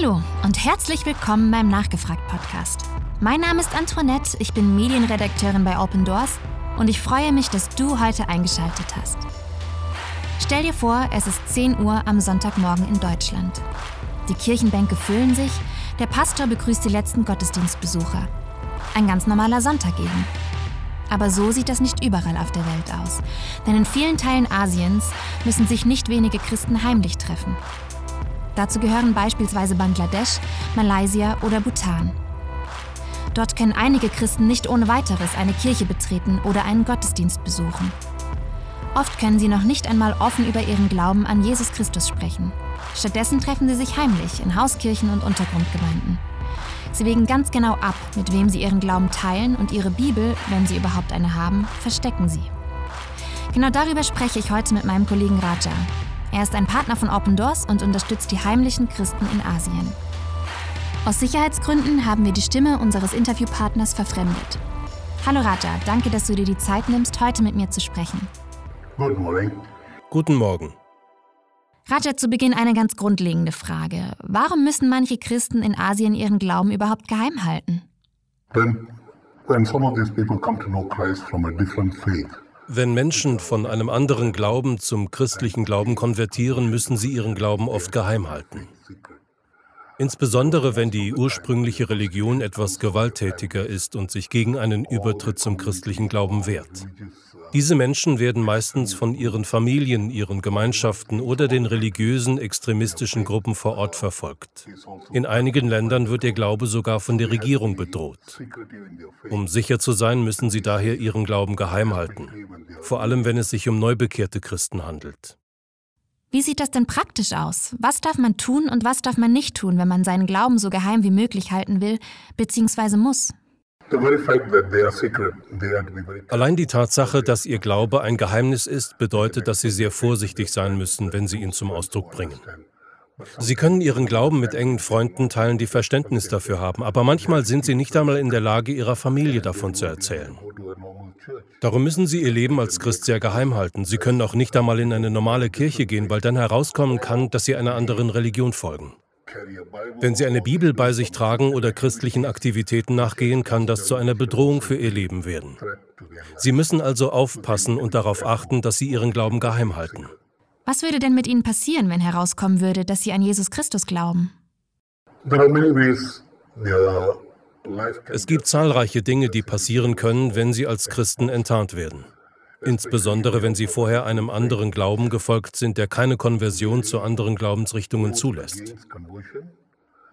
Hallo und herzlich willkommen beim Nachgefragt Podcast. Mein Name ist Antoinette, ich bin Medienredakteurin bei Open Doors und ich freue mich, dass du heute eingeschaltet hast. Stell dir vor, es ist 10 Uhr am Sonntagmorgen in Deutschland. Die Kirchenbänke füllen sich, der Pastor begrüßt die letzten Gottesdienstbesucher. Ein ganz normaler Sonntag eben. Aber so sieht das nicht überall auf der Welt aus. Denn in vielen Teilen Asiens müssen sich nicht wenige Christen heimlich treffen. Dazu gehören beispielsweise Bangladesch, Malaysia oder Bhutan. Dort können einige Christen nicht ohne weiteres eine Kirche betreten oder einen Gottesdienst besuchen. Oft können sie noch nicht einmal offen über ihren Glauben an Jesus Christus sprechen. Stattdessen treffen sie sich heimlich in Hauskirchen und Untergrundgemeinden. Sie wägen ganz genau ab, mit wem sie ihren Glauben teilen und ihre Bibel, wenn sie überhaupt eine haben, verstecken sie. Genau darüber spreche ich heute mit meinem Kollegen Raja. Er ist ein Partner von Open Doors und unterstützt die heimlichen Christen in Asien. Aus Sicherheitsgründen haben wir die Stimme unseres Interviewpartners verfremdet. Hallo Raja, danke, dass du dir die Zeit nimmst, heute mit mir zu sprechen. Good morning. Guten Morgen. Raja, zu Beginn eine ganz grundlegende Frage. Warum müssen manche Christen in Asien ihren Glauben überhaupt geheim halten? When, when some of these people come to know Christ from a different faith, Wenn Menschen von einem anderen Glauben zum christlichen Glauben konvertieren, müssen sie ihren Glauben oft geheim halten. Insbesondere wenn die ursprüngliche Religion etwas gewalttätiger ist und sich gegen einen Übertritt zum christlichen Glauben wehrt. Diese Menschen werden meistens von ihren Familien, ihren Gemeinschaften oder den religiösen extremistischen Gruppen vor Ort verfolgt. In einigen Ländern wird ihr Glaube sogar von der Regierung bedroht. Um sicher zu sein, müssen sie daher ihren Glauben geheim halten, vor allem wenn es sich um neubekehrte Christen handelt. Wie sieht das denn praktisch aus? Was darf man tun und was darf man nicht tun, wenn man seinen Glauben so geheim wie möglich halten will bzw. muss? Allein die Tatsache, dass ihr Glaube ein Geheimnis ist, bedeutet, dass sie sehr vorsichtig sein müssen, wenn sie ihn zum Ausdruck bringen. Sie können ihren Glauben mit engen Freunden teilen, die Verständnis dafür haben, aber manchmal sind sie nicht einmal in der Lage, ihrer Familie davon zu erzählen. Darum müssen sie ihr Leben als Christ sehr geheim halten. Sie können auch nicht einmal in eine normale Kirche gehen, weil dann herauskommen kann, dass sie einer anderen Religion folgen. Wenn sie eine Bibel bei sich tragen oder christlichen Aktivitäten nachgehen, kann das zu einer Bedrohung für ihr Leben werden. Sie müssen also aufpassen und darauf achten, dass sie ihren Glauben geheim halten. Was würde denn mit ihnen passieren, wenn herauskommen würde, dass sie an Jesus Christus glauben? Es gibt zahlreiche Dinge, die passieren können, wenn sie als Christen enttarnt werden. Insbesondere wenn sie vorher einem anderen Glauben gefolgt sind, der keine Konversion zu anderen Glaubensrichtungen zulässt.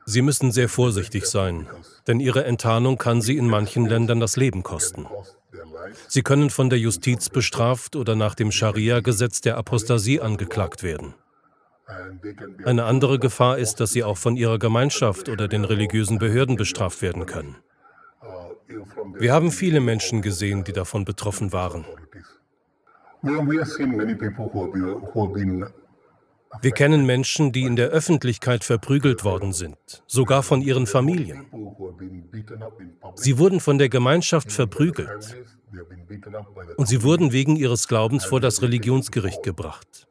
Sie müssen sehr vorsichtig sein, denn ihre Enttarnung kann sie in manchen Ländern das Leben kosten. Sie können von der Justiz bestraft oder nach dem Scharia-Gesetz der Apostasie angeklagt werden. Eine andere Gefahr ist, dass sie auch von ihrer Gemeinschaft oder den religiösen Behörden bestraft werden können. Wir haben viele Menschen gesehen, die davon betroffen waren. Wir kennen Menschen, die in der Öffentlichkeit verprügelt worden sind, sogar von ihren Familien. Sie wurden von der Gemeinschaft verprügelt und sie wurden wegen ihres Glaubens vor das Religionsgericht gebracht.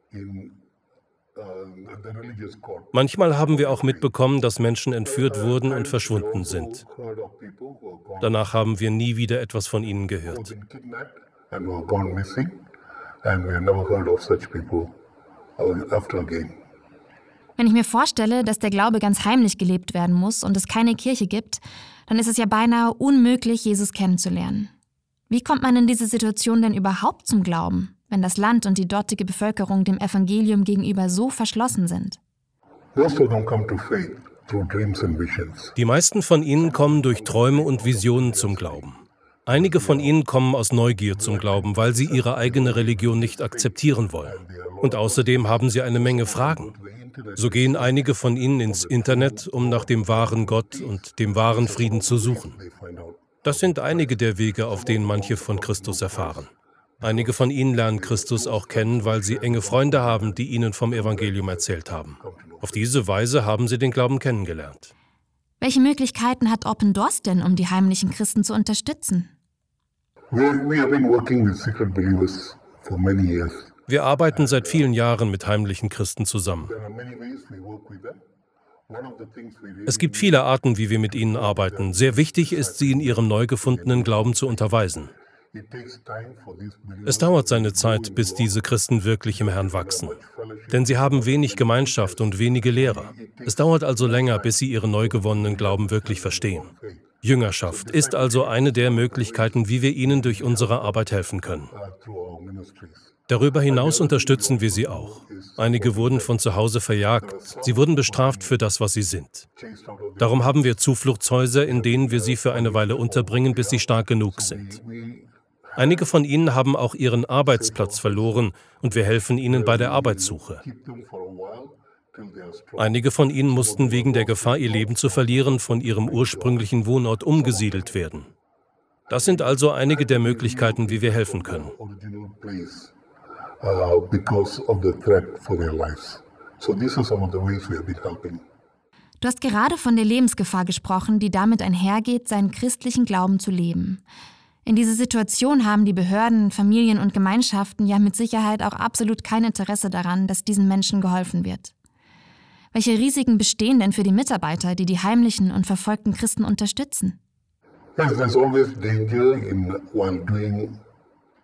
Manchmal haben wir auch mitbekommen, dass Menschen entführt wurden und verschwunden sind. Danach haben wir nie wieder etwas von ihnen gehört. and we have never heard of such people after again. Wenn ich mir vorstelle, dass der Glaube ganz heimlich gelebt werden muss und es keine Kirche gibt, dann ist es ja beinahe unmöglich, Jesus kennenzulernen. Wie kommt man in diese Situation denn überhaupt zum Glauben, wenn das Land und die dortige Bevölkerung dem Evangelium gegenüber so verschlossen sind? Visions. Die meisten von ihnen kommen durch Träume und Visionen zum Glauben. Einige von ihnen kommen aus Neugier zum Glauben, weil sie ihre eigene Religion nicht akzeptieren wollen. Und außerdem haben sie eine Menge Fragen. So gehen einige von ihnen ins Internet, um nach dem wahren Gott und dem wahren Frieden zu suchen. Das sind einige der Wege, auf denen manche von Christus erfahren. Einige von ihnen lernen Christus auch kennen, weil sie enge Freunde haben, die ihnen vom Evangelium erzählt haben. Auf diese Weise haben sie den Glauben kennengelernt. Welche Möglichkeiten hat Open Doors denn, um die heimlichen Christen zu unterstützen? Wir arbeiten seit vielen Jahren mit heimlichen Christen zusammen. Es gibt viele Arten, wie wir mit ihnen arbeiten. Sehr wichtig ist, sie in ihrem neu gefundenen Glauben zu unterweisen. Es dauert seine Zeit, bis diese Christen wirklich im Herrn wachsen. Denn sie haben wenig Gemeinschaft und wenige Lehrer. Es dauert also länger, bis sie ihren neu gewonnenen Glauben wirklich verstehen. Jüngerschaft ist also eine der Möglichkeiten, wie wir ihnen durch unsere Arbeit helfen können. Darüber hinaus unterstützen wir sie auch. Einige wurden von zu Hause verjagt. Sie wurden bestraft für das, was sie sind. Darum haben wir Zufluchtshäuser, in denen wir sie für eine Weile unterbringen, bis sie stark genug sind. Einige von ihnen haben auch ihren Arbeitsplatz verloren und wir helfen ihnen bei der Arbeitssuche. Einige von ihnen mussten wegen der Gefahr, ihr Leben zu verlieren, von ihrem ursprünglichen Wohnort umgesiedelt werden. Das sind also einige der Möglichkeiten, wie wir helfen können. Du hast gerade von der Lebensgefahr gesprochen, die damit einhergeht, seinen christlichen Glauben zu leben. In dieser Situation haben die Behörden, Familien und Gemeinschaften ja mit Sicherheit auch absolut kein Interesse daran, dass diesen Menschen geholfen wird. Welche Risiken bestehen denn für die Mitarbeiter, die die heimlichen und verfolgten Christen unterstützen?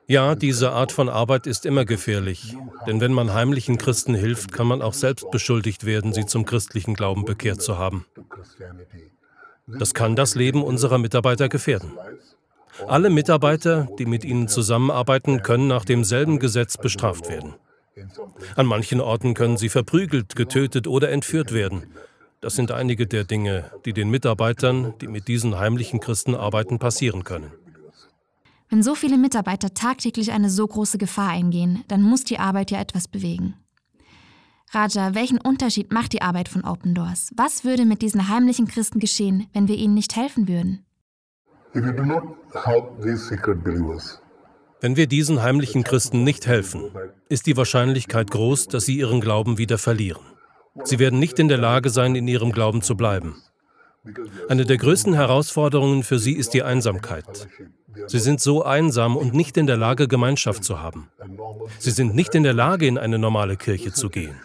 Ja, diese Art von Arbeit ist immer gefährlich, denn wenn man heimlichen Christen hilft, kann man auch selbst beschuldigt werden, sie zum christlichen Glauben bekehrt zu haben. Das kann das Leben unserer Mitarbeiter gefährden. Alle Mitarbeiter, die mit ihnen zusammenarbeiten, können nach demselben Gesetz bestraft werden. An manchen Orten können sie verprügelt, getötet oder entführt werden. Das sind einige der Dinge, die den Mitarbeitern, die mit diesen heimlichen Christen arbeiten, passieren können. Wenn so viele Mitarbeiter tagtäglich eine so große Gefahr eingehen, dann muss die Arbeit ja etwas bewegen. Raja, welchen Unterschied macht die Arbeit von Open Doors? Was würde mit diesen heimlichen Christen geschehen, wenn wir ihnen nicht helfen würden? If you do not help these secret believers, wenn wir diesen heimlichen Christen nicht helfen, ist die Wahrscheinlichkeit groß, dass sie ihren Glauben wieder verlieren. Sie werden nicht in der Lage sein, in ihrem Glauben zu bleiben. Eine der größten Herausforderungen für sie ist die Einsamkeit. Sie sind so einsam und nicht in der Lage, Gemeinschaft zu haben. Sie sind nicht in der Lage, in eine normale Kirche zu gehen.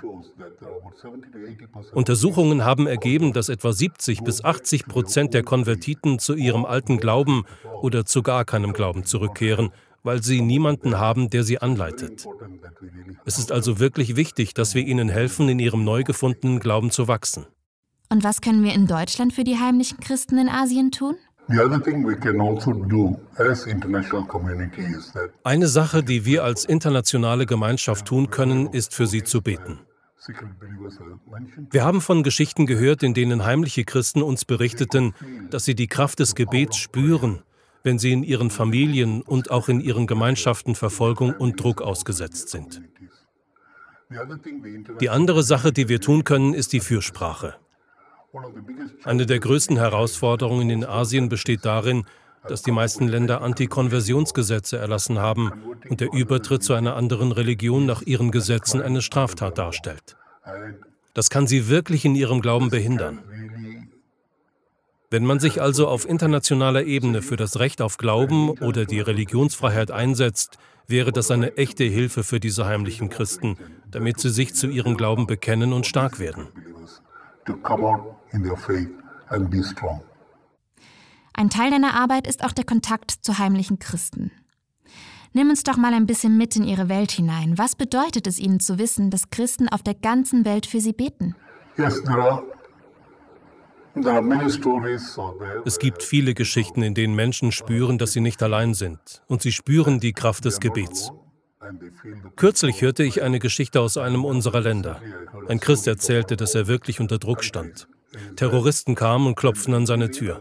Untersuchungen haben ergeben, dass etwa 70 bis 80 Prozent der Konvertiten zu ihrem alten Glauben oder zu gar keinem Glauben zurückkehren, weil sie niemanden haben, der sie anleitet. Es ist also wirklich wichtig, dass wir ihnen helfen, in ihrem neu gefundenen Glauben zu wachsen. Und was können wir in Deutschland für die heimlichen Christen in Asien tun? Also Eine Sache, die wir als internationale Gemeinschaft tun können, ist für sie zu beten. Wir haben von Geschichten gehört, in denen heimliche Christen uns berichteten, dass sie die Kraft des Gebets spüren wenn sie in ihren Familien und auch in ihren Gemeinschaften Verfolgung und Druck ausgesetzt sind. Die andere Sache, die wir tun können, ist die Fürsprache. Eine der größten Herausforderungen in Asien besteht darin, dass die meisten Länder Antikonversionsgesetze erlassen haben und der Übertritt zu einer anderen Religion nach ihren Gesetzen eine Straftat darstellt. Das kann sie wirklich in ihrem Glauben behindern. Wenn man sich also auf internationaler Ebene für das Recht auf Glauben oder die Religionsfreiheit einsetzt, wäre das eine echte Hilfe für diese heimlichen Christen, damit sie sich zu ihrem Glauben bekennen und stark werden. Ein Teil deiner Arbeit ist auch der Kontakt zu heimlichen Christen. Nimm uns doch mal ein bisschen mit in ihre Welt hinein. Was bedeutet es ihnen zu wissen, dass Christen auf der ganzen Welt für sie beten? Yes, there are es gibt viele Geschichten, in denen Menschen spüren, dass sie nicht allein sind und sie spüren die Kraft des Gebets. Kürzlich hörte ich eine Geschichte aus einem unserer Länder. Ein Christ erzählte, dass er wirklich unter Druck stand. Terroristen kamen und klopften an seine Tür.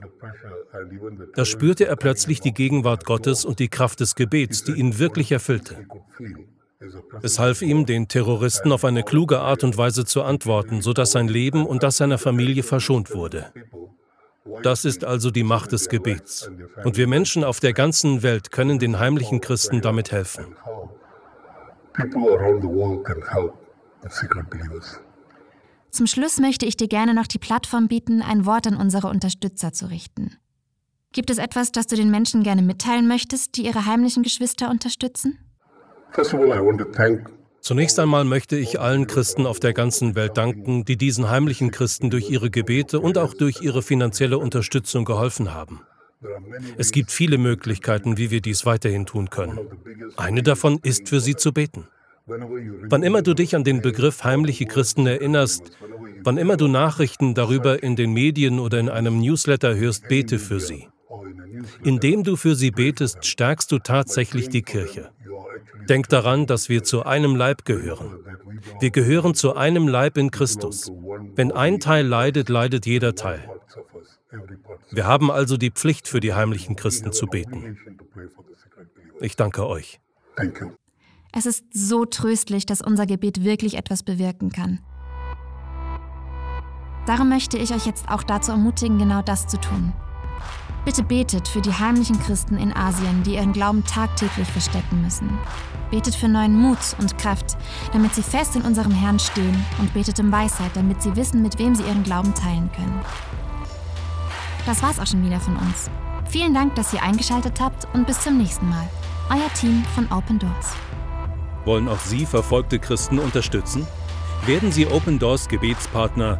Da spürte er plötzlich die Gegenwart Gottes und die Kraft des Gebets, die ihn wirklich erfüllte. Es half ihm, den Terroristen auf eine kluge Art und Weise zu antworten, sodass sein Leben und das seiner Familie verschont wurde. Das ist also die Macht des Gebets. Und wir Menschen auf der ganzen Welt können den heimlichen Christen damit helfen. Zum Schluss möchte ich dir gerne noch die Plattform bieten, ein Wort an unsere Unterstützer zu richten. Gibt es etwas, das du den Menschen gerne mitteilen möchtest, die ihre heimlichen Geschwister unterstützen? Zunächst einmal möchte ich allen Christen auf der ganzen Welt danken, die diesen heimlichen Christen durch ihre Gebete und auch durch ihre finanzielle Unterstützung geholfen haben. Es gibt viele Möglichkeiten, wie wir dies weiterhin tun können. Eine davon ist für sie zu beten. Wann immer du dich an den Begriff heimliche Christen erinnerst, wann immer du Nachrichten darüber in den Medien oder in einem Newsletter hörst, bete für sie. Indem du für sie betest, stärkst du tatsächlich die Kirche. Denk daran, dass wir zu einem Leib gehören. Wir gehören zu einem Leib in Christus. Wenn ein Teil leidet, leidet jeder Teil. Wir haben also die Pflicht, für die heimlichen Christen zu beten. Ich danke euch. Es ist so tröstlich, dass unser Gebet wirklich etwas bewirken kann. Darum möchte ich euch jetzt auch dazu ermutigen, genau das zu tun. Bitte betet für die heimlichen Christen in Asien, die ihren Glauben tagtäglich verstecken müssen. Betet für neuen Mut und Kraft, damit sie fest in unserem Herrn stehen und betet um Weisheit, damit sie wissen, mit wem sie ihren Glauben teilen können. Das war's auch schon wieder von uns. Vielen Dank, dass ihr eingeschaltet habt und bis zum nächsten Mal. Euer Team von Open Doors. Wollen auch Sie verfolgte Christen unterstützen? Werden Sie Open Doors Gebetspartner